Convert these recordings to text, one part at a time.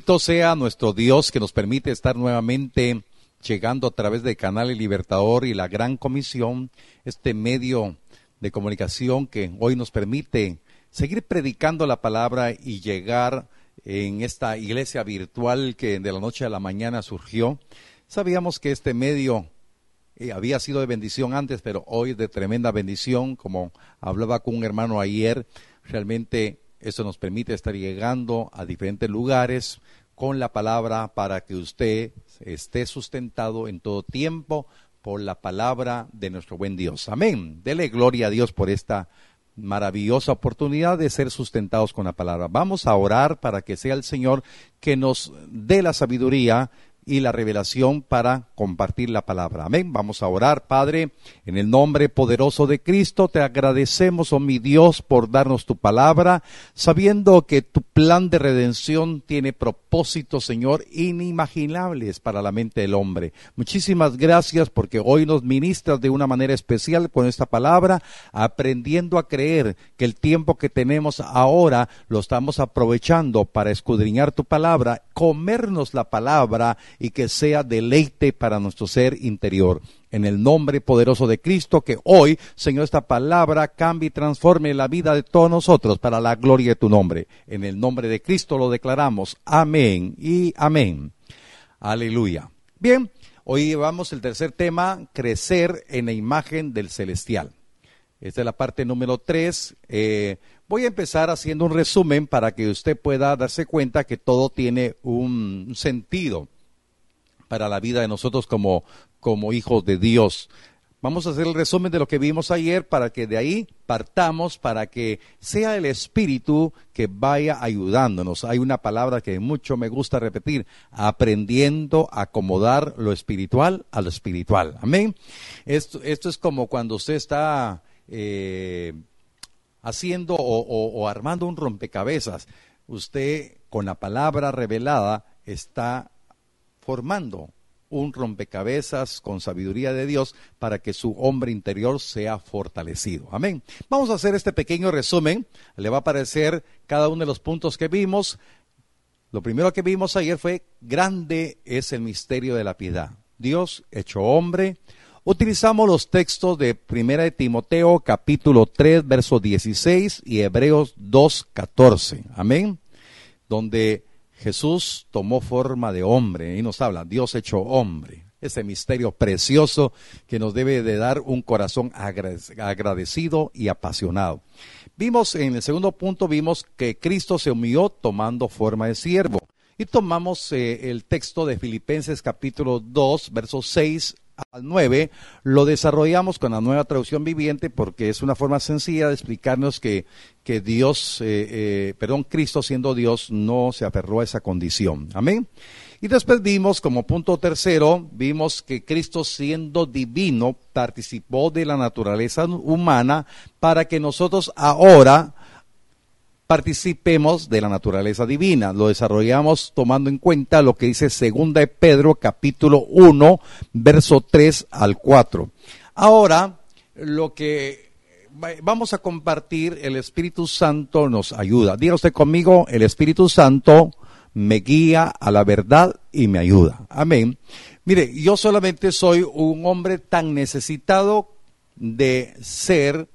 Bendito sea nuestro Dios que nos permite estar nuevamente llegando a través de Canal El Libertador y la Gran Comisión, este medio de comunicación que hoy nos permite seguir predicando la palabra y llegar en esta iglesia virtual que de la noche a la mañana surgió. Sabíamos que este medio eh, había sido de bendición antes, pero hoy de tremenda bendición, como hablaba con un hermano ayer, realmente eso nos permite estar llegando a diferentes lugares con la palabra para que usted esté sustentado en todo tiempo por la palabra de nuestro buen Dios. Amén. Dele gloria a Dios por esta maravillosa oportunidad de ser sustentados con la palabra. Vamos a orar para que sea el Señor que nos dé la sabiduría y la revelación para compartir la palabra. Amén. Vamos a orar, Padre, en el nombre poderoso de Cristo. Te agradecemos, oh mi Dios, por darnos tu palabra, sabiendo que tu plan de redención tiene propósitos, Señor, inimaginables para la mente del hombre. Muchísimas gracias porque hoy nos ministras de una manera especial con esta palabra, aprendiendo a creer que el tiempo que tenemos ahora lo estamos aprovechando para escudriñar tu palabra, comernos la palabra y que sea deleite para nuestro ser interior. En el nombre poderoso de Cristo, que hoy, Señor, esta palabra cambie y transforme la vida de todos nosotros para la gloria de tu nombre. En el nombre de Cristo lo declaramos. Amén y amén. Aleluya. Bien, hoy llevamos el tercer tema, crecer en la imagen del celestial. Esta es la parte número tres. Eh, voy a empezar haciendo un resumen para que usted pueda darse cuenta que todo tiene un sentido para la vida de nosotros como, como hijos de Dios. Vamos a hacer el resumen de lo que vimos ayer para que de ahí partamos, para que sea el Espíritu que vaya ayudándonos. Hay una palabra que mucho me gusta repetir, aprendiendo a acomodar lo espiritual a lo espiritual. Amén. Esto, esto es como cuando usted está eh, haciendo o armando un rompecabezas. Usted con la palabra revelada está formando un rompecabezas con sabiduría de Dios para que su hombre interior sea fortalecido. Amén. Vamos a hacer este pequeño resumen. Le va a aparecer cada uno de los puntos que vimos. Lo primero que vimos ayer fue, grande es el misterio de la piedad. Dios hecho hombre. Utilizamos los textos de Primera de Timoteo capítulo 3 verso 16 y Hebreos 2 14. Amén. Donde Jesús tomó forma de hombre y nos habla, Dios hecho hombre. Ese misterio precioso que nos debe de dar un corazón agradecido y apasionado. Vimos en el segundo punto, vimos que Cristo se humilló tomando forma de siervo. Y tomamos eh, el texto de Filipenses capítulo 2, versos 6 al 9, lo desarrollamos con la nueva traducción viviente porque es una forma sencilla de explicarnos que, que Dios, eh, eh, perdón, Cristo siendo Dios no se aferró a esa condición. Amén. Y después vimos, como punto tercero, vimos que Cristo siendo divino participó de la naturaleza humana para que nosotros ahora participemos de la naturaleza divina. Lo desarrollamos tomando en cuenta lo que dice segunda de Pedro capítulo 1, verso 3 al 4. Ahora, lo que vamos a compartir, el Espíritu Santo nos ayuda. Diga usted conmigo, el Espíritu Santo me guía a la verdad y me ayuda. Amén. Mire, yo solamente soy un hombre tan necesitado de ser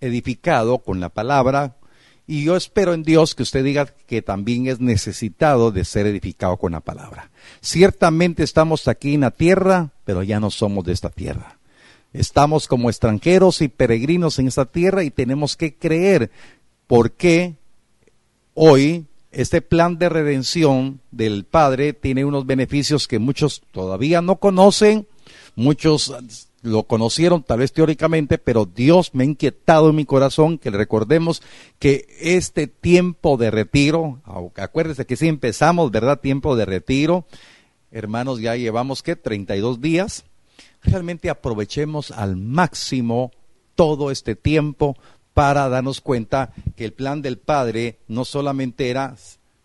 edificado con la palabra, y yo espero en Dios que usted diga que también es necesitado de ser edificado con la palabra. Ciertamente estamos aquí en la tierra, pero ya no somos de esta tierra. Estamos como extranjeros y peregrinos en esta tierra y tenemos que creer por qué hoy este plan de redención del Padre tiene unos beneficios que muchos todavía no conocen, muchos lo conocieron tal vez teóricamente, pero Dios me ha inquietado en mi corazón que recordemos que este tiempo de retiro, acuérdense que si empezamos, ¿verdad? Tiempo de retiro, hermanos, ya llevamos que 32 días, realmente aprovechemos al máximo todo este tiempo para darnos cuenta que el plan del Padre no solamente era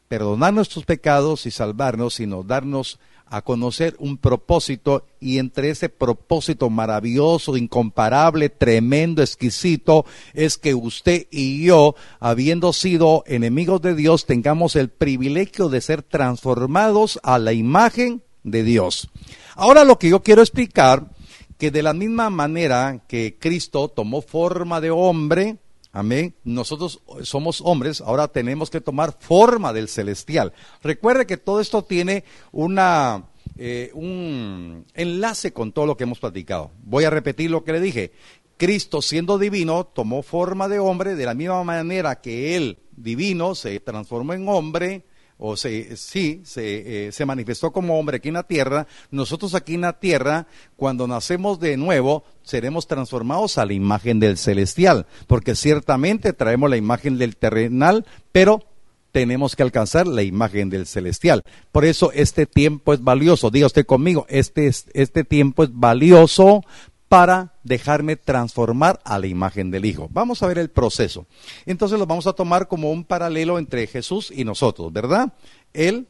perdonar nuestros pecados y salvarnos, sino darnos a conocer un propósito y entre ese propósito maravilloso, incomparable, tremendo, exquisito, es que usted y yo, habiendo sido enemigos de Dios, tengamos el privilegio de ser transformados a la imagen de Dios. Ahora lo que yo quiero explicar, que de la misma manera que Cristo tomó forma de hombre, Amén. Nosotros somos hombres, ahora tenemos que tomar forma del celestial. Recuerde que todo esto tiene una, eh, un enlace con todo lo que hemos platicado. Voy a repetir lo que le dije. Cristo, siendo divino, tomó forma de hombre de la misma manera que él, divino, se transformó en hombre o se, sí, se, eh, se, manifestó como hombre aquí en la tierra, nosotros aquí en la tierra, cuando nacemos de nuevo, seremos transformados a la imagen del celestial, porque ciertamente traemos la imagen del terrenal, pero tenemos que alcanzar la imagen del celestial. Por eso este tiempo es valioso. Diga usted conmigo, este, este tiempo es valioso para dejarme transformar a la imagen del Hijo. Vamos a ver el proceso. Entonces lo vamos a tomar como un paralelo entre Jesús y nosotros, ¿verdad? Él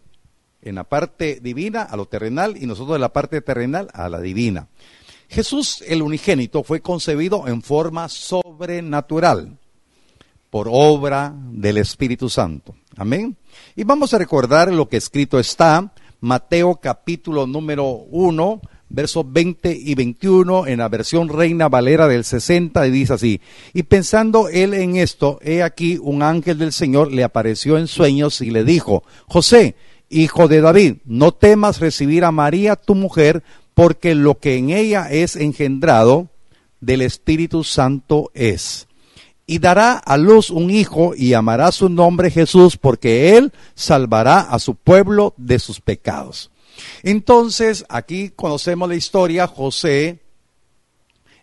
en la parte divina a lo terrenal y nosotros en la parte terrenal a la divina. Jesús, el unigénito, fue concebido en forma sobrenatural por obra del Espíritu Santo. Amén. Y vamos a recordar lo que escrito está, Mateo capítulo número 1, versos 20 y 21 en la versión Reina Valera del 60 y dice así, y pensando él en esto, he aquí un ángel del Señor le apareció en sueños y le dijo, José, hijo de David, no temas recibir a María tu mujer, porque lo que en ella es engendrado del Espíritu Santo es. Y dará a luz un hijo y llamará su nombre Jesús, porque él salvará a su pueblo de sus pecados. Entonces, aquí conocemos la historia, José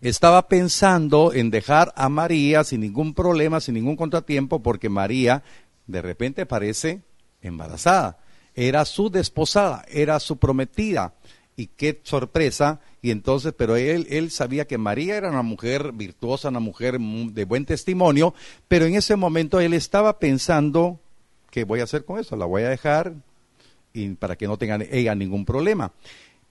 estaba pensando en dejar a María sin ningún problema, sin ningún contratiempo, porque María de repente parece embarazada. Era su desposada, era su prometida. Y qué sorpresa. Y entonces, pero él, él sabía que María era una mujer virtuosa, una mujer de buen testimonio, pero en ese momento él estaba pensando, ¿qué voy a hacer con eso? ¿La voy a dejar? Y para que no tengan ella ningún problema.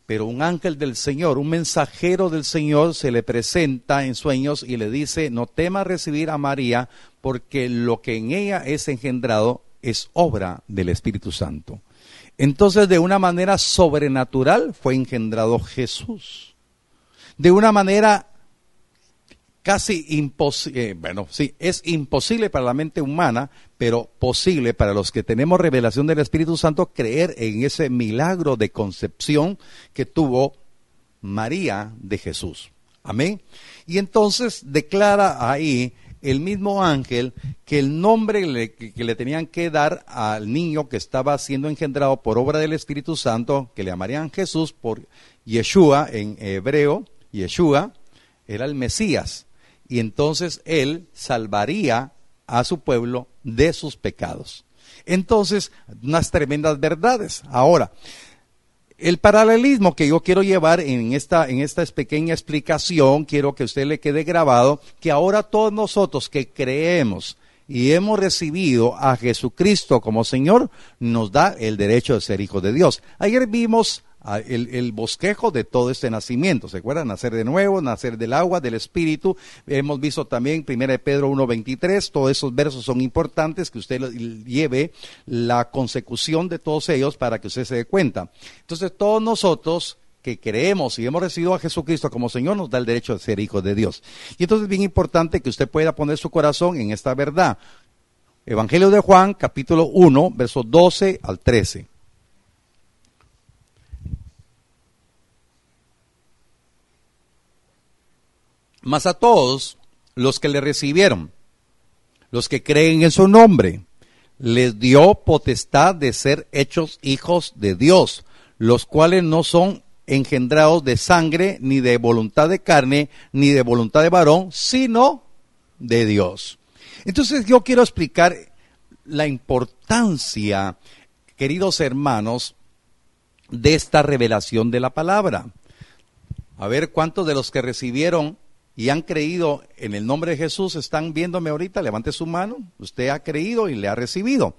Pero un ángel del Señor, un mensajero del Señor se le presenta en sueños y le dice, no temas recibir a María porque lo que en ella es engendrado es obra del Espíritu Santo. Entonces, de una manera sobrenatural fue engendrado Jesús. De una manera casi imposible, eh, bueno, sí, es imposible para la mente humana, pero posible para los que tenemos revelación del Espíritu Santo creer en ese milagro de concepción que tuvo María de Jesús. Amén. Y entonces declara ahí el mismo ángel que el nombre que le tenían que dar al niño que estaba siendo engendrado por obra del Espíritu Santo, que le llamarían Jesús por Yeshua en hebreo, Yeshua, era el Mesías y entonces Él salvaría a su pueblo de sus pecados. Entonces, unas tremendas verdades. Ahora, el paralelismo que yo quiero llevar en esta, en esta pequeña explicación, quiero que usted le quede grabado, que ahora todos nosotros que creemos y hemos recibido a Jesucristo como Señor, nos da el derecho de ser hijos de Dios. Ayer vimos el, bosquejo de todo este nacimiento. ¿Se acuerdan? Nacer de nuevo, nacer del agua, del espíritu. Hemos visto también 1 Pedro 1.23, todos esos versos son importantes que usted lleve la consecución de todos ellos para que usted se dé cuenta. Entonces todos nosotros que creemos y hemos recibido a Jesucristo como Señor nos da el derecho de ser hijos de Dios. Y entonces es bien importante que usted pueda poner su corazón en esta verdad. Evangelio de Juan, capítulo 1, versos 12 al 13. Mas a todos los que le recibieron, los que creen en su nombre, les dio potestad de ser hechos hijos de Dios, los cuales no son engendrados de sangre, ni de voluntad de carne, ni de voluntad de varón, sino de Dios. Entonces yo quiero explicar la importancia, queridos hermanos, de esta revelación de la palabra. A ver cuántos de los que recibieron y han creído en el nombre de Jesús, están viéndome ahorita, levante su mano, usted ha creído y le ha recibido.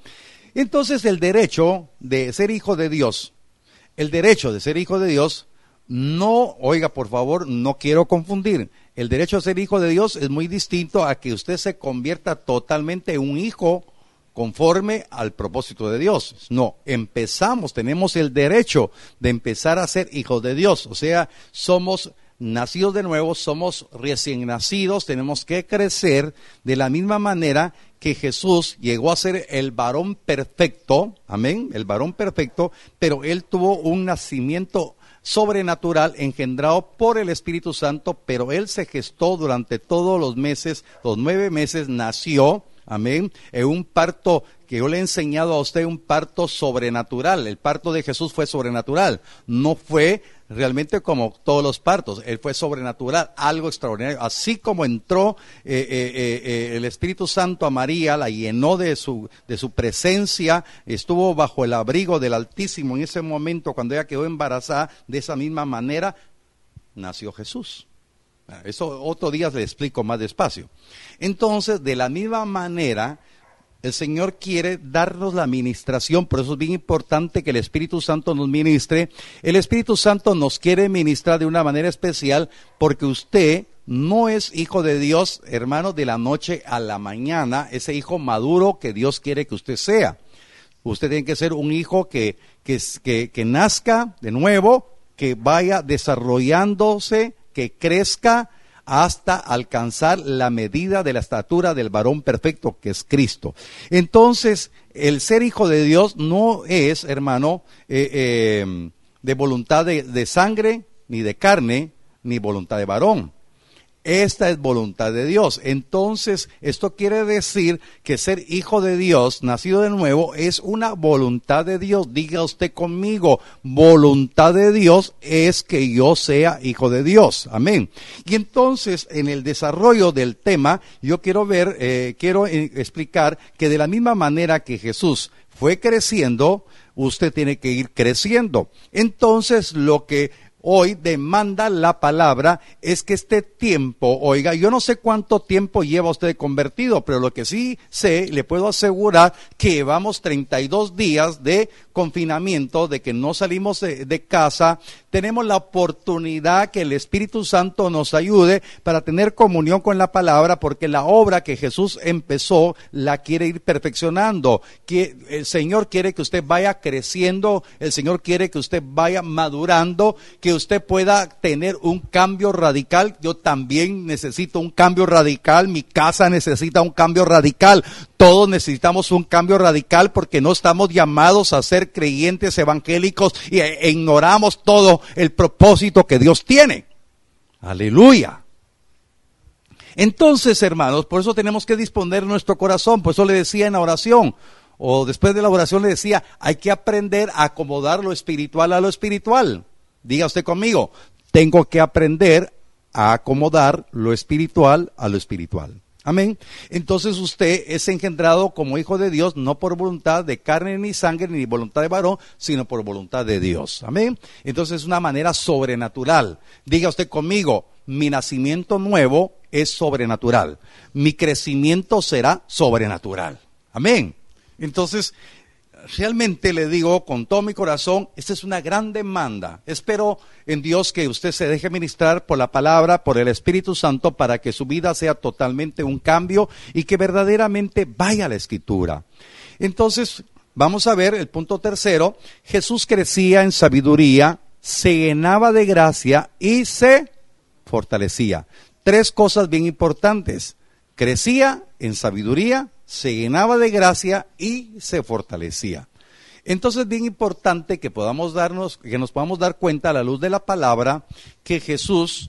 Entonces el derecho de ser hijo de Dios El derecho de ser hijo de Dios, no, oiga, por favor, no quiero confundir. El derecho a ser hijo de Dios es muy distinto a que usted se convierta totalmente en un hijo conforme al propósito de Dios. No, empezamos, tenemos el derecho de empezar a ser hijos de Dios. O sea, somos nacidos de nuevo, somos recién nacidos, tenemos que crecer de la misma manera que Jesús llegó a ser el varón perfecto, amén, el varón perfecto, pero él tuvo un nacimiento sobrenatural engendrado por el Espíritu Santo, pero él se gestó durante todos los meses, los nueve meses, nació, Amén. Es un parto que yo le he enseñado a usted, un parto sobrenatural. El parto de Jesús fue sobrenatural. No fue realmente como todos los partos. Él fue sobrenatural, algo extraordinario. Así como entró eh, eh, eh, el Espíritu Santo a María, la llenó de su, de su presencia, estuvo bajo el abrigo del Altísimo en ese momento cuando ella quedó embarazada. De esa misma manera nació Jesús. Eso otro día le explico más despacio. Entonces, de la misma manera, el Señor quiere darnos la administración, por eso es bien importante que el Espíritu Santo nos ministre. El Espíritu Santo nos quiere ministrar de una manera especial porque usted no es hijo de Dios, hermano, de la noche a la mañana, ese hijo maduro que Dios quiere que usted sea. Usted tiene que ser un hijo que, que, que, que nazca de nuevo, que vaya desarrollándose que crezca hasta alcanzar la medida de la estatura del varón perfecto que es Cristo. Entonces, el ser hijo de Dios no es, hermano, eh, eh, de voluntad de sangre, ni de carne, ni voluntad de varón. Esta es voluntad de Dios. Entonces, esto quiere decir que ser hijo de Dios, nacido de nuevo, es una voluntad de Dios. Diga usted conmigo, voluntad de Dios es que yo sea hijo de Dios. Amén. Y entonces, en el desarrollo del tema, yo quiero ver, eh, quiero eh, explicar que de la misma manera que Jesús fue creciendo, usted tiene que ir creciendo. Entonces, lo que hoy demanda la palabra es que este tiempo, oiga, yo no sé cuánto tiempo lleva usted convertido, pero lo que sí sé, le puedo asegurar que llevamos 32 días de confinamiento, de que no salimos de, casa, tenemos la oportunidad que el Espíritu Santo nos ayude para tener comunión con la palabra, porque la obra que Jesús empezó la quiere ir perfeccionando. Que el Señor quiere que usted vaya creciendo, el Señor quiere que usted vaya madurando, que usted pueda tener un cambio radical. Yo también necesito un cambio radical, mi casa necesita un cambio radical. Todos necesitamos un cambio radical porque no estamos llamados a ser creyentes evangélicos e, ignoramos todo el propósito que Dios tiene. Aleluya. Entonces, hermanos, por eso tenemos que disponer nuestro corazón. Por eso le decía en la oración, o después de la oración le decía, hay que aprender a acomodar lo espiritual a lo espiritual. Diga usted conmigo, tengo que aprender a acomodar lo espiritual a lo espiritual. Amén. Entonces usted es engendrado como hijo de Dios, no por voluntad de carne ni sangre, ni voluntad de varón, sino por voluntad de Dios. Amén. Entonces es una manera sobrenatural. Diga usted conmigo, mi nacimiento nuevo es sobrenatural. Mi crecimiento será sobrenatural. Amén. Entonces, realmente le digo con todo mi corazón, esta es una gran demanda. Espero en Dios que usted se deje ministrar por la palabra, por el Espíritu Santo, para que su vida sea totalmente un cambio y que verdaderamente vaya a la escritura. Entonces, vamos a ver el punto tercero. Jesús crecía en sabiduría, se llenaba de gracia y se fortalecía. Tres cosas bien importantes. Crecía en sabiduría, se llenaba de gracia y se fortalecía. Entonces es bien importante que podamos darnos, que nos podamos dar cuenta a la luz de la palabra que Jesús,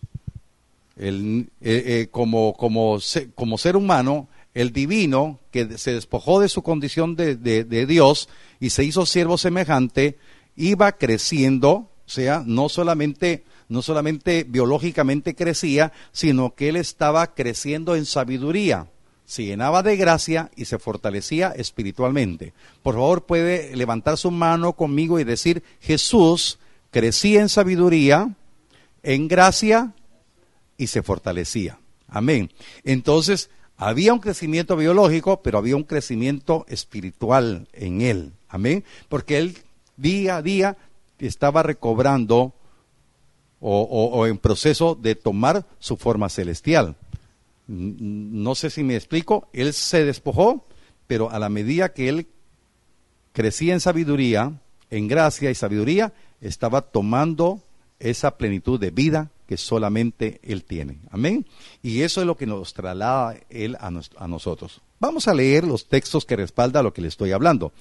el, eh, eh, como, como, como, ser humano, el divino, que se despojó de su condición de, de Dios y se hizo siervo semejante, iba creciendo, o sea, no solamente no solamente biológicamente crecía, sino que él estaba creciendo en sabiduría se llenaba de gracia y se fortalecía espiritualmente. Por favor, puede levantar su mano conmigo y decir, Jesús crecía en sabiduría, en gracia y se fortalecía. Amén. Entonces, había un crecimiento biológico, pero había un crecimiento espiritual en él. Amén. Porque él día a día estaba recobrando o, en proceso de tomar su forma celestial. No sé si me explico, él se despojó, pero a la medida que él crecía en sabiduría, en gracia y sabiduría, estaba tomando esa plenitud de vida que solamente Él tiene. Amén. Y eso es lo que nos traslada Él a, nosotros. Vamos a leer los textos que respalda lo que le estoy hablando.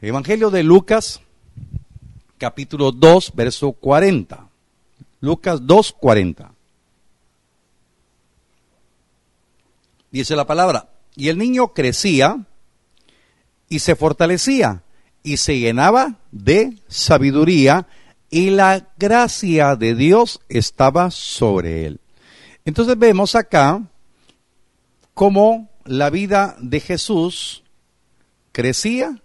Evangelio de Lucas, capítulo 2, verso 40. Lucas 2, 40. Dice la palabra, y el niño crecía y se fortalecía y se llenaba de sabiduría y la gracia de Dios estaba sobre él. Entonces vemos acá cómo la vida de Jesús crecía,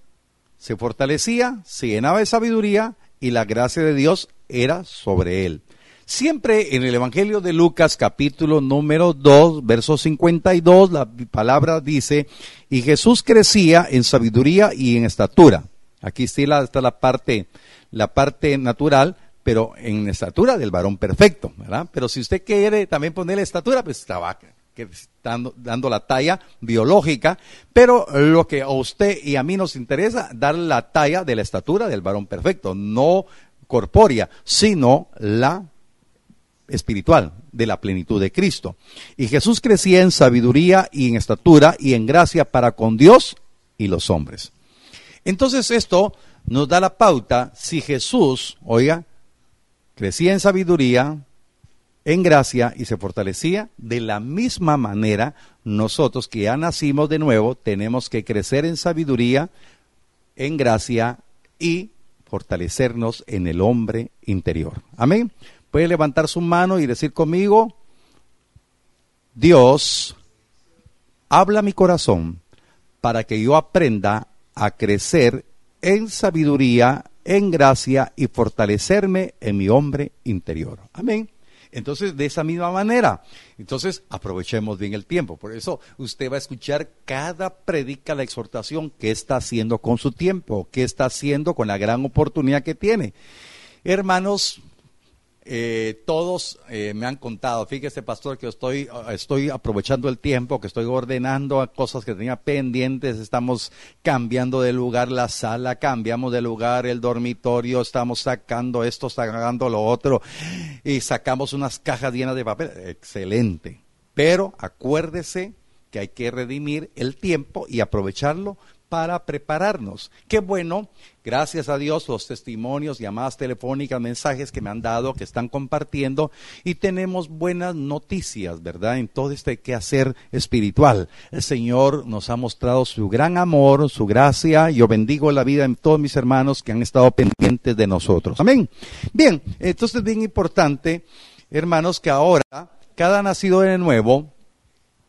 se fortalecía, se llenaba de sabiduría y la gracia de Dios era sobre él. Siempre en el Evangelio de Lucas capítulo número 2, verso 52, la palabra dice, y Jesús crecía en sabiduría y en estatura. Aquí la, está la parte, la parte natural, pero en estatura del varón perfecto, ¿verdad? Pero si usted quiere también ponerle estatura, pues estaba dando, dando la talla biológica, pero lo que a usted y a mí nos interesa, dar la talla de la estatura del varón perfecto, no corpórea, sino la espiritual de la plenitud de Cristo. Y Jesús crecía en sabiduría y en estatura y en gracia para con Dios y los hombres. Entonces esto nos da la pauta si Jesús, oiga, crecía en sabiduría, en gracia y se fortalecía, de la misma manera nosotros que ya nacimos de nuevo tenemos que crecer en sabiduría, en gracia y fortalecernos en el hombre interior. Amén. Puede levantar su mano y decir conmigo, Dios, habla mi corazón para que yo aprenda a crecer en sabiduría, en gracia y fortalecerme en mi hombre interior. Amén. Entonces, de esa misma manera, entonces aprovechemos bien el tiempo. Por eso usted va a escuchar cada predica la exhortación que está haciendo con su tiempo, que está haciendo con la gran oportunidad que tiene. Hermanos, eh, todos eh, me han contado, fíjese pastor que estoy, estoy aprovechando el tiempo, que estoy ordenando cosas que tenía pendientes, estamos cambiando de lugar la sala, cambiamos de lugar el dormitorio, estamos sacando esto, sacando lo otro y sacamos unas cajas llenas de papel. Excelente. Pero acuérdese que hay que redimir el tiempo y aprovecharlo para prepararnos. Qué bueno, gracias a Dios, los testimonios, llamadas telefónicas, mensajes que me han dado, que están compartiendo, y tenemos buenas noticias, ¿verdad? En todo este quehacer espiritual. El Señor nos ha mostrado su gran amor, su gracia. Yo bendigo la vida de todos mis hermanos que han estado pendientes de nosotros. Amén. Bien, entonces es bien importante, hermanos, que ahora cada nacido de nuevo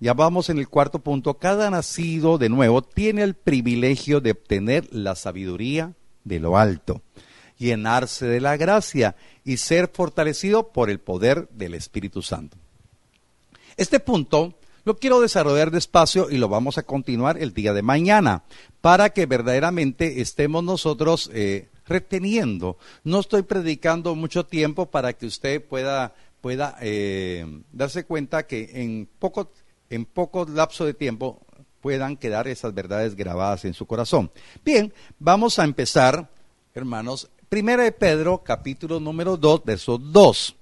ya vamos en el cuarto punto. Cada nacido de nuevo tiene el privilegio de obtener la sabiduría de lo alto, llenarse de la gracia y ser fortalecido por el poder del Espíritu Santo. Este punto lo quiero desarrollar despacio y lo vamos a continuar el día de mañana para que verdaderamente estemos nosotros eh, reteniendo. No estoy predicando mucho tiempo para que usted pueda, pueda eh, darse cuenta que en poco en poco lapso de tiempo puedan quedar esas verdades grabadas en su corazón. Bien, vamos a empezar, hermanos. Primera de Pedro, capítulo número 2, verso 2.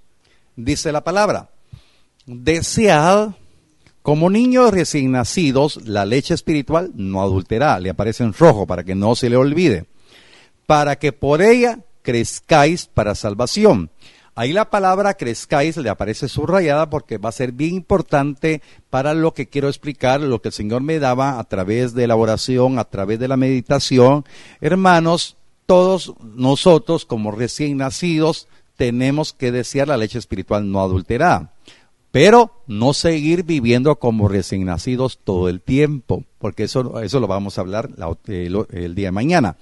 Dice la palabra, desead como niños recién nacidos la leche espiritual no adulterada, le aparece en rojo para que no se le olvide, para que por ella crezcáis para salvación Ahí la palabra crezcáis le aparece subrayada porque va a ser bien importante para lo que quiero explicar, lo que el Señor me daba a través de la oración, a través de la meditación. Hermanos, todos nosotros como recién nacidos tenemos que desear la leche espiritual no adulterada. Pero no seguir viviendo como recién nacidos todo el tiempo, porque eso, eso lo vamos a hablar el, el día de mañana.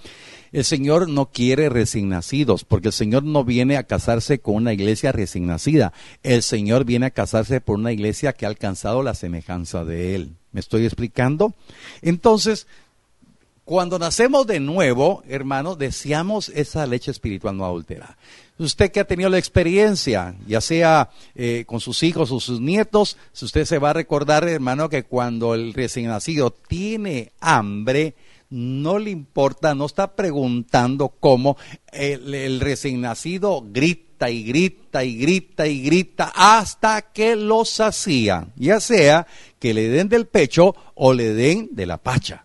El Señor no quiere recién nacidos, porque el Señor no viene a casarse con una iglesia recién nacida. El Señor viene a casarse por una iglesia que ha alcanzado la semejanza de Él. ¿Me estoy explicando? Entonces, Cuando nacemos de nuevo, hermano, deseamos esa leche espiritual no adulterada. Usted que ha tenido la experiencia, ya sea eh, con sus hijos o sus nietos, usted se va a recordar, hermano, que cuando el recién nacido tiene hambre, no le importa, no está preguntando cómo el, el recién nacido grita y grita y grita y grita hasta que lo sacía, ya sea que le den del pecho o le den de la pacha.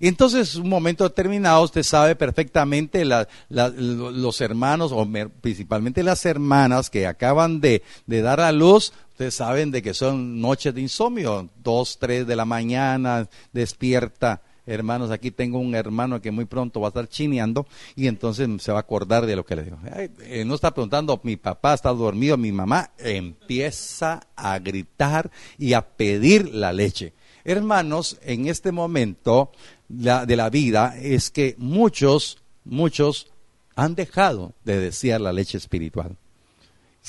Entonces, un momento determinado, usted sabe perfectamente los hermanos, o principalmente las hermanas que acaban de, de dar a luz, ustedes saben de que son noches de insomnio, dos, tres de la mañana, despierta hermanos, aquí tengo un hermano que muy pronto va a estar chineando y entonces se va a acordar de lo que le digo. Eh, no está preguntando, mi papá está dormido, mi mamá empieza a gritar y a pedir la leche. Hermanos, en este momento de la vida es que muchos, muchos han dejado de desear la leche espiritual.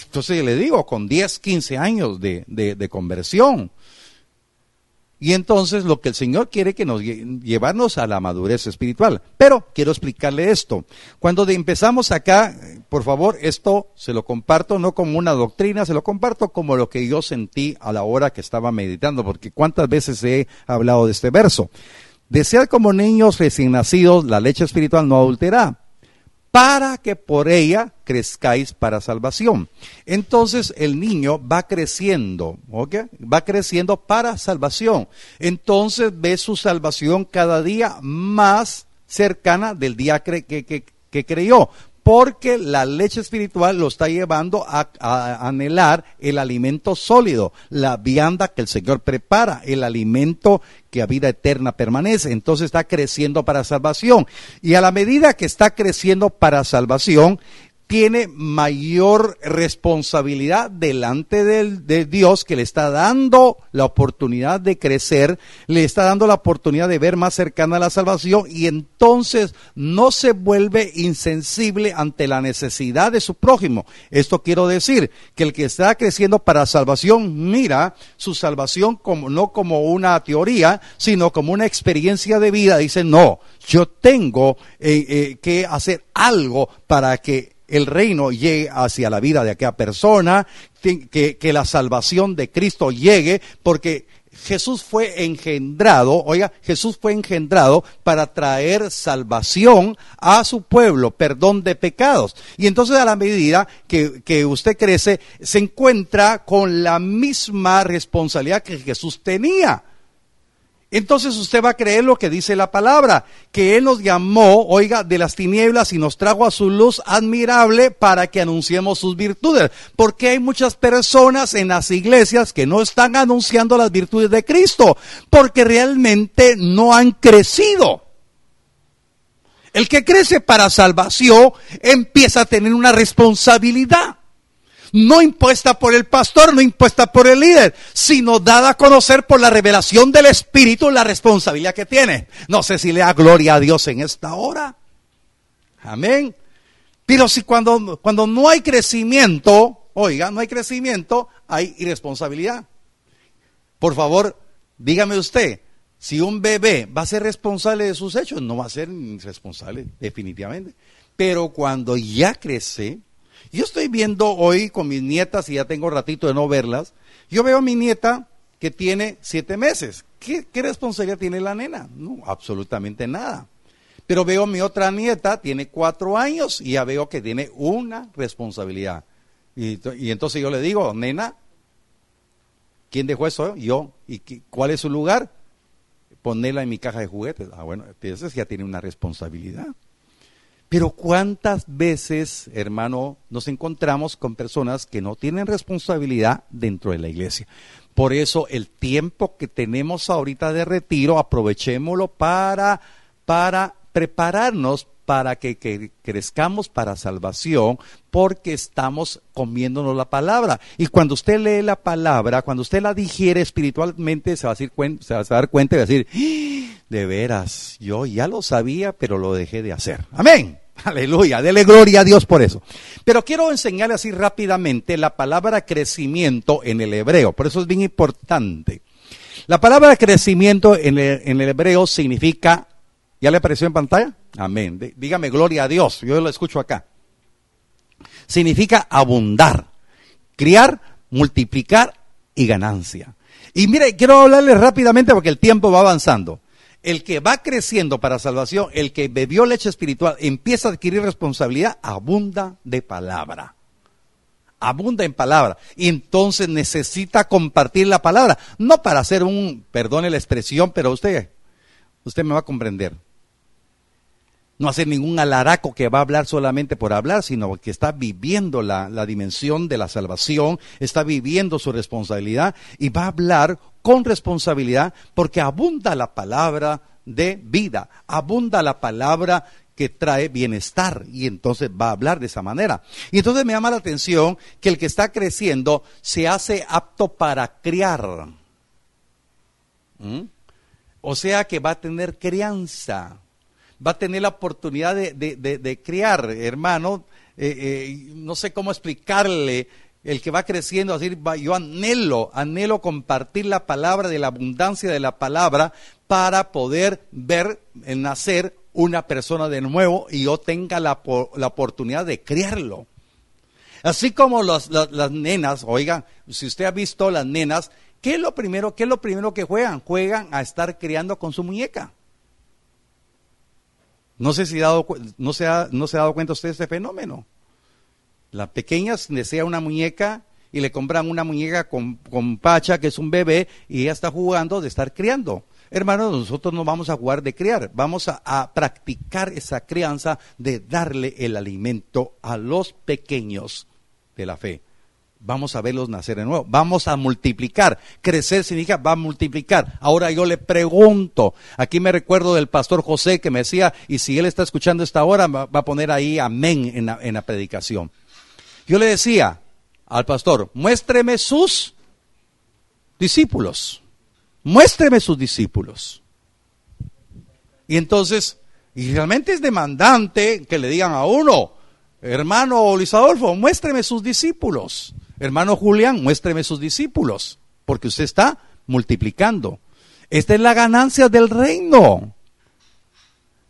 Entonces le digo, con 10, 15 años de, de conversión, y entonces lo que el Señor quiere que nos llevarnos a la madurez espiritual. Pero quiero explicarle esto. Cuando empezamos acá, por favor, esto se lo comparto no como una doctrina, se lo comparto como lo que yo sentí a la hora que estaba meditando, porque cuántas veces he hablado de este verso. Desear como niños recién nacidos la leche espiritual no adulterada para que por ella crezcáis para salvación. Entonces el niño va creciendo, ¿ok? Va creciendo para salvación. Entonces ve su salvación cada día más cercana del día que, que, creyó porque la leche espiritual lo está llevando a, anhelar el alimento sólido, la vianda que el Señor prepara, el alimento que a vida eterna permanece. Entonces está creciendo para salvación. Y a la medida que está creciendo para salvación, tiene mayor responsabilidad delante de Dios que le está dando la oportunidad de crecer, le está dando la oportunidad de ver más cercana a la salvación y entonces no se vuelve insensible ante la necesidad de su prójimo. Esto quiero decir que el que está creciendo para salvación mira su salvación como, no como una teoría, sino como una experiencia de vida. Dice, no, yo tengo eh, eh, que hacer algo para que el reino llegue hacia la vida de aquella persona, que, que, la salvación de Cristo llegue, porque Jesús fue engendrado, oiga, Jesús fue engendrado para traer salvación a su pueblo, perdón de pecados. Y entonces a la medida que, que usted crece, se encuentra con la misma responsabilidad que Jesús tenía entonces usted va a creer lo que dice la palabra, que Él nos llamó, oiga, de las tinieblas y nos trajo a su luz admirable para que anunciemos sus virtudes. Porque hay muchas personas en las iglesias que no están anunciando las virtudes de Cristo, porque realmente no han crecido. El que crece para salvación empieza a tener una responsabilidad no impuesta por el pastor, no impuesta por el líder, sino dada a conocer por la revelación del Espíritu la responsabilidad que tiene. No sé si le da gloria a Dios en esta hora. Amén. Pero si cuando, cuando no hay crecimiento, oiga, no hay crecimiento, hay irresponsabilidad. Por favor, dígame usted, si un bebé va a ser responsable de sus hechos, no va a ser responsable, definitivamente. Pero cuando ya crece, yo estoy viendo hoy con mis nietas, y ya tengo ratito de no verlas, yo veo a mi nieta que tiene siete meses. ¿Qué, responsabilidad tiene la nena? No, absolutamente nada. Pero veo a mi otra nieta, tiene cuatro años, y ya veo que tiene una responsabilidad. Y, entonces yo le digo, nena, ¿quién dejó eso? Yo. ¿Y cuál es su lugar? Ponerla en mi caja de juguetes. Ah, bueno, entonces ya tiene una responsabilidad. Pero cuántas veces, hermano, nos encontramos con personas que no tienen responsabilidad dentro de la iglesia. Por eso el tiempo que tenemos ahorita de retiro, aprovechémoslo para, para prepararnos para que, crezcamos para salvación, porque estamos comiéndonos la palabra. Y cuando usted lee la palabra, cuando usted la digiere espiritualmente, se va a, decir, se va a dar cuenta y va a decir, ¡Ah! de veras, yo ya lo sabía, pero lo dejé de hacer. Amén. Aleluya, dele gloria a Dios por eso. Pero quiero enseñarle así rápidamente la palabra crecimiento en el hebreo, por eso es bien importante. La palabra crecimiento en el, en el hebreo significa ¿Ya le apareció en pantalla? Amén. Dígame gloria a Dios. Yo lo escucho acá. Significa abundar, criar, multiplicar y ganancia. Y mire, quiero hablarle rápidamente porque el tiempo va avanzando. El que va creciendo para salvación, el que bebió leche espiritual, empieza a adquirir responsabilidad, abunda de palabra. Abunda en palabra. Y entonces necesita compartir la palabra. No para hacer un, perdone la expresión, pero usted, usted me va a comprender no hacer ningún alaraco que va a hablar solamente por hablar, sino que está viviendo la, dimensión de la salvación, está viviendo su responsabilidad y va a hablar con responsabilidad porque abunda la palabra de vida, abunda la palabra que trae bienestar y entonces va a hablar de esa manera. Y entonces me llama la atención que el que está creciendo se hace apto para criar. O sea que va a tener crianza va a tener la oportunidad de, criar, hermano. Eh, eh, no sé cómo explicarle el que va creciendo, así yo anhelo, anhelo compartir la palabra de la abundancia de la palabra para poder ver nacer una persona de nuevo y yo tenga la, la oportunidad de criarlo. Así como las nenas, oigan, si usted ha visto las nenas, ¿qué es lo primero, qué es lo primero que juegan? Juegan a estar criando con su muñeca. No sé si dado, no, se ha, no se ha dado cuenta usted de este fenómeno. Las pequeñas desea una muñeca y le compran una muñeca con, con, pacha, que es un bebé, y ella está jugando de estar criando. Hermanos, nosotros no vamos a jugar de criar, vamos a practicar esa crianza de darle el alimento a los pequeños de la fe vamos a verlos nacer de nuevo, vamos a multiplicar. Crecer significa va a multiplicar. Ahora yo le pregunto, aquí me recuerdo del pastor José que me decía, y si él está escuchando esta hora, va a poner ahí amén en la, en la predicación. Yo le decía al pastor, muéstreme sus discípulos, muéstreme sus discípulos. Y entonces, y realmente es demandante que le digan a uno, hermano Luis Adolfo, muéstreme sus discípulos. Hermano Julián, muéstreme sus discípulos, porque usted está multiplicando. Esta es la ganancia del reino.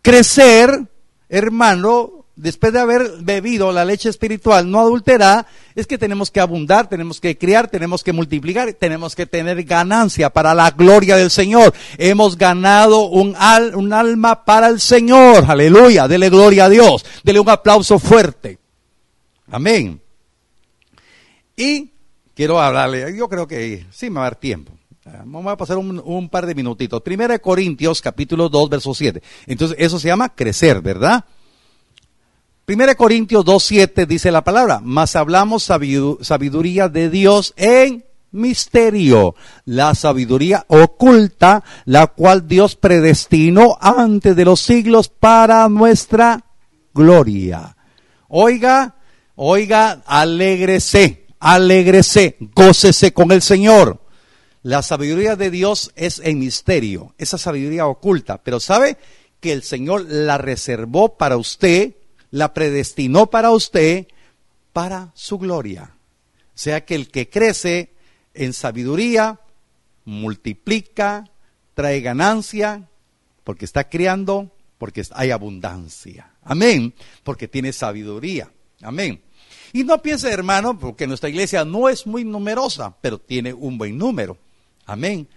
Crecer, hermano, después de haber bebido la leche espiritual no adulterada, es que tenemos que abundar, tenemos que criar, tenemos que multiplicar, tenemos que tener ganancia para la gloria del Señor. Hemos ganado un, un alma para el Señor. Aleluya. Dele gloria a Dios. Dele un aplauso fuerte. Amén. Y quiero hablarle, yo creo que sí me va a dar tiempo. Vamos a pasar un, par de minutitos. Primera de Corintios, capítulo 2, verso 7. Entonces, eso se llama crecer, ¿verdad? Primera de Corintios 2, 7 dice la palabra, mas hablamos sabiduría de Dios en misterio, la sabiduría oculta, la cual Dios predestinó antes de los siglos para nuestra gloria. Oiga, oiga, alégrese alégrese, gócese con el Señor. La sabiduría de Dios es en misterio, esa sabiduría oculta, pero sabe que el Señor la reservó para usted, la predestinó para usted, para su gloria. O sea que el que crece en sabiduría, multiplica, trae ganancia, porque está criando, porque hay abundancia. Amén, porque tiene sabiduría. Amén. Y no piense, hermano, porque nuestra iglesia no es muy numerosa, pero tiene un buen número. Amén.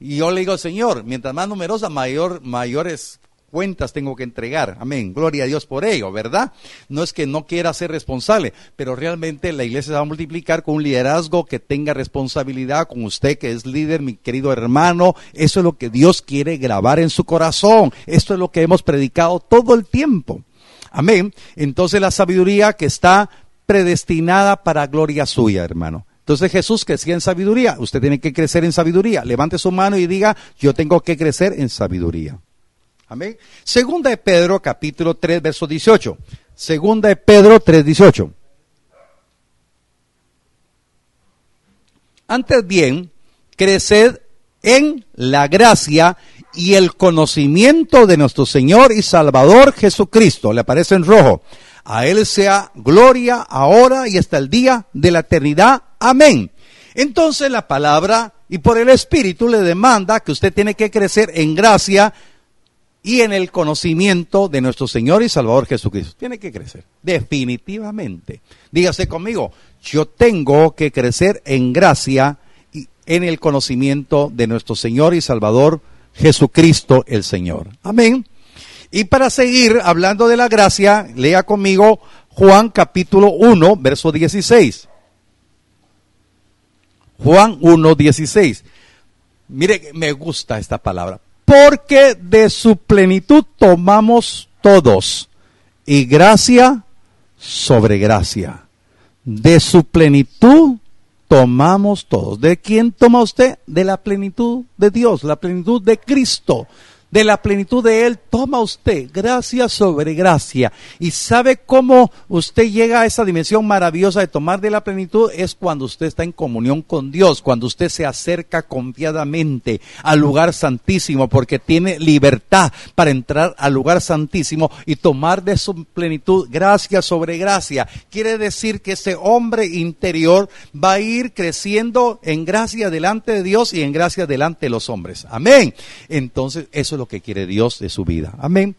Y yo le digo, Señor, mientras más numerosa, mayor, mayores cuentas tengo que entregar. Amén. Gloria a Dios por ello, ¿verdad? No es que no quiera ser responsable, pero realmente la iglesia se va a multiplicar con un liderazgo que tenga responsabilidad con usted que es líder, mi querido hermano. Eso es lo que Dios quiere grabar en su corazón. Esto es lo que hemos predicado todo el tiempo. Amén. Entonces la sabiduría que está predestinada para gloria suya, hermano. Entonces Jesús crecía en sabiduría. Usted tiene que crecer en sabiduría. Levante su mano y diga, yo tengo que crecer en sabiduría. Amén. Segunda de Pedro, capítulo 3, verso 18. Segunda de Pedro 3, 18. Antes bien, creced en la gracia y el conocimiento de nuestro Señor y Salvador Jesucristo. Le aparece en rojo. A Él sea gloria ahora y hasta el día de la eternidad. Amén. Entonces la palabra y por el Espíritu le demanda que usted tiene que crecer en gracia y en el conocimiento de nuestro Señor y Salvador Jesucristo. Tiene que crecer, definitivamente. Dígase conmigo, yo tengo que crecer en gracia y en el conocimiento de nuestro Señor y Salvador Jesucristo el Señor. Amén. Y para seguir hablando de la gracia, lea conmigo Juan capítulo 1, verso 16. Juan 1, 16. Mire, me gusta esta palabra. Porque de su plenitud tomamos todos. Y gracia sobre gracia. De su plenitud tomamos todos. ¿De quién toma usted? De la plenitud de Dios, la plenitud de Cristo de la plenitud de Él, toma usted gracia sobre gracia. Y sabe cómo usted llega a esa dimensión maravillosa de tomar de la plenitud es cuando usted está en comunión con Dios, cuando usted se acerca confiadamente al lugar santísimo, porque tiene libertad para entrar al lugar santísimo y tomar de su plenitud gracia sobre gracia. Quiere decir que ese hombre interior va a ir creciendo en gracia delante de Dios y en gracia delante de los hombres. Amén. Entonces, eso lo que quiere Dios de su vida. Amén.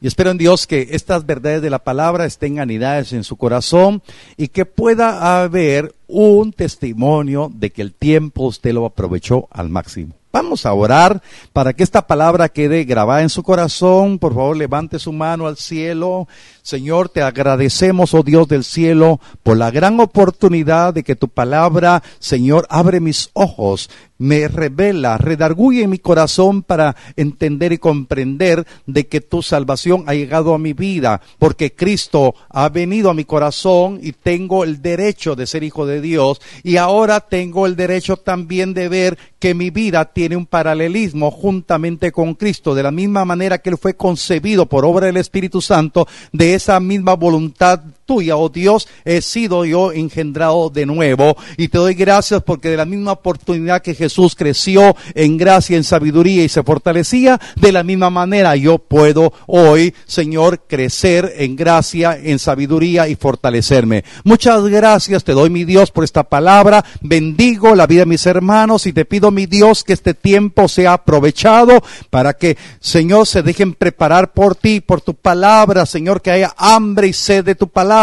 Y espero en Dios que estas verdades de la palabra estén anidadas en su corazón y que pueda haber un testimonio de que el tiempo usted lo aprovechó al máximo. Vamos a orar para que esta palabra quede grabada en su corazón. Por favor, levante su mano al cielo. Señor, te agradecemos, oh Dios del cielo, por la gran oportunidad de que tu palabra, Señor, abre mis ojos, me revela, redarguye mi corazón para entender y comprender de que tu salvación ha llegado a mi vida, porque Cristo ha venido a mi corazón y tengo el derecho de ser hijo de Dios y ahora tengo el derecho también de ver que mi vida tiene un paralelismo juntamente con Cristo, de la misma manera que Él fue concebido por obra del Espíritu Santo, de esa misma voluntad tuya, oh Dios, he sido yo engendrado de nuevo. Y te doy gracias porque de la misma oportunidad que Jesús creció en gracia, en sabiduría y se fortalecía, de la misma manera yo puedo hoy, Señor, crecer en gracia, en sabiduría y fortalecerme. Muchas gracias te doy, mi Dios, por esta palabra. Bendigo la vida de mis hermanos y te pido, mi Dios, que este tiempo sea aprovechado para que, Señor, se dejen preparar por ti, por tu palabra, Señor, que haya hambre y sed de tu palabra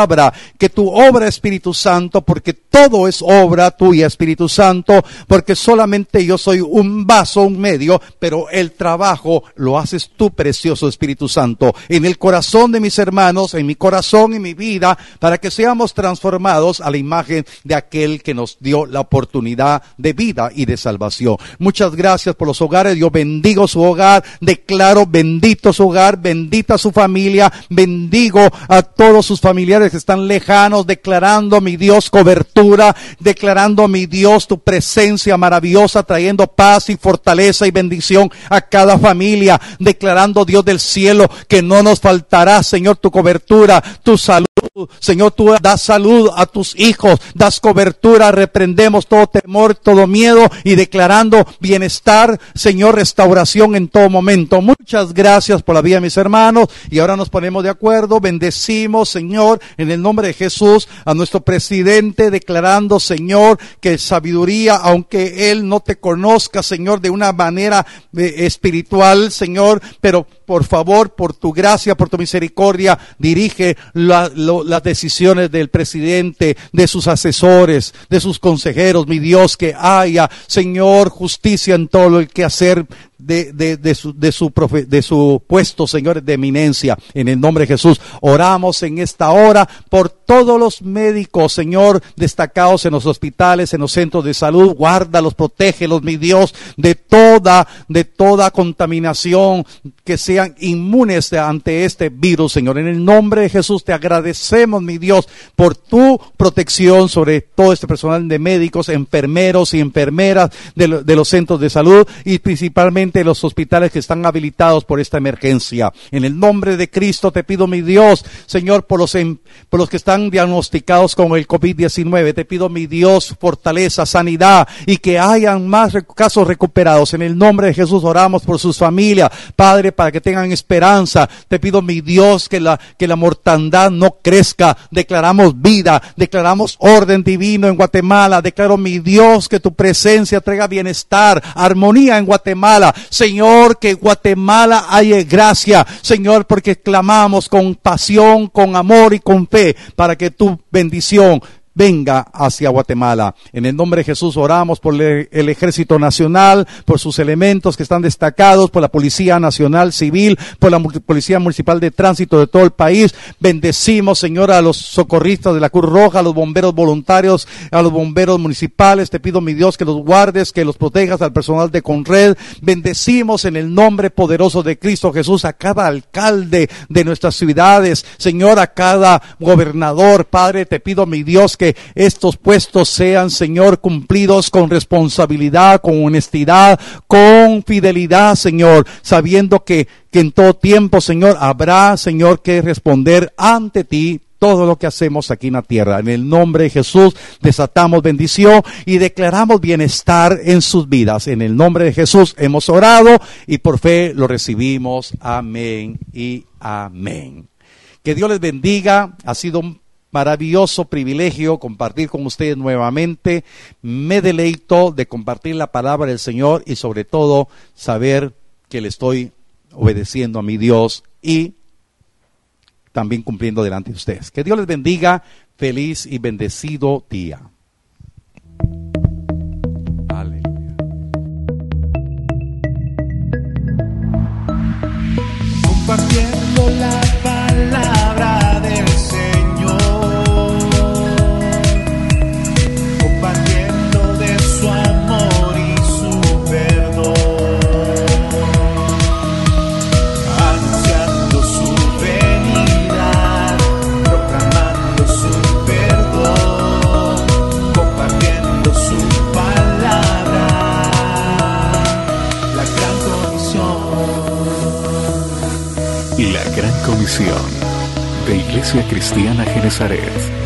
que tu obra Espíritu Santo, porque todo es obra tuya Espíritu Santo, porque solamente yo soy un vaso, un medio, pero el trabajo lo haces tú, precioso Espíritu Santo, en el corazón de mis hermanos, en mi corazón y mi vida, para que seamos transformados a la imagen de aquel que nos dio la oportunidad de vida y de salvación. Muchas gracias por los hogares, yo bendigo su hogar, declaro bendito su hogar, bendita su familia, bendigo a todos sus familiares están lejanos, declarando mi Dios cobertura, declarando mi Dios tu presencia maravillosa, trayendo paz y fortaleza y bendición a cada familia, declarando Dios del cielo que no nos faltará, Señor, tu cobertura, tu salud. Señor, tú das salud a tus hijos, das cobertura, reprendemos todo temor, todo miedo y declarando bienestar, Señor, restauración en todo momento. Muchas gracias por la vida mis hermanos y ahora nos ponemos de acuerdo, bendecimos, Señor, en el nombre de Jesús a nuestro presidente declarando, Señor, que sabiduría, aunque él no te conozca, Señor, de una manera eh, espiritual, Señor, pero por favor, por tu gracia, por tu misericordia, dirige las decisiones del presidente, de sus asesores, de sus consejeros, mi Dios, que haya, Señor, justicia en todo el que hacer de, de, de, su, de, su, de su puesto, señores, de eminencia. En el nombre de Jesús, oramos en esta hora por todos los médicos, Señor, destacados en los hospitales, en los centros de salud. Guárdalos, protégelos, mi Dios, de toda, de toda contaminación, que sean inmunes ante este virus, Señor. En el nombre de Jesús te agradecemos, mi Dios, por tu protección sobre todo este personal de médicos, enfermeros y enfermeras de, de los centros de salud y principalmente de los hospitales que están habilitados por esta emergencia. En el nombre de Cristo te pido, mi Dios, Señor, por los, por los que están diagnosticados con el COVID-19, te pido, mi Dios, fortaleza, sanidad y que hayan más casos recuperados. En el nombre de Jesús oramos por sus familias, Padre, para que tengan esperanza. Te pido, mi Dios, que la, que la mortandad no crezca. Declaramos vida, declaramos orden divino en Guatemala. Declaro, mi Dios, que tu presencia traiga bienestar, armonía en Guatemala Señor, que Guatemala haya gracia. Señor, porque clamamos con pasión, con amor y con fe para que tu bendición venga hacia Guatemala. En el nombre de Jesús oramos por el ejército nacional, por sus elementos que están destacados, por la Policía Nacional Civil, por la Policía Municipal de Tránsito de todo el país. Bendecimos, Señor, a los socorristas de la Cruz Roja, a los bomberos voluntarios, a los bomberos municipales. Te pido, mi Dios, que los guardes, que los protejas al personal de Conred. Bendecimos en el nombre poderoso de Cristo Jesús a cada alcalde de nuestras ciudades, Señor, a cada gobernador. Padre, te pido, mi Dios, que estos puestos sean, Señor, cumplidos con responsabilidad, con honestidad, con fidelidad, Señor, sabiendo que, que en todo tiempo, Señor, habrá, Señor, que responder ante ti todo lo que hacemos aquí en la tierra. En el nombre de Jesús desatamos bendición y declaramos bienestar en sus vidas. En el nombre de Jesús hemos orado y por fe lo recibimos. Amén y amén. Que Dios les bendiga. Ha sido un maravilloso privilegio compartir con ustedes nuevamente. Me deleito de compartir la palabra del Señor y sobre todo saber que le estoy obedeciendo a mi Dios y también cumpliendo delante de ustedes. Que Dios les bendiga. Feliz y bendecido día. De Iglesia Cristiana Genezaret.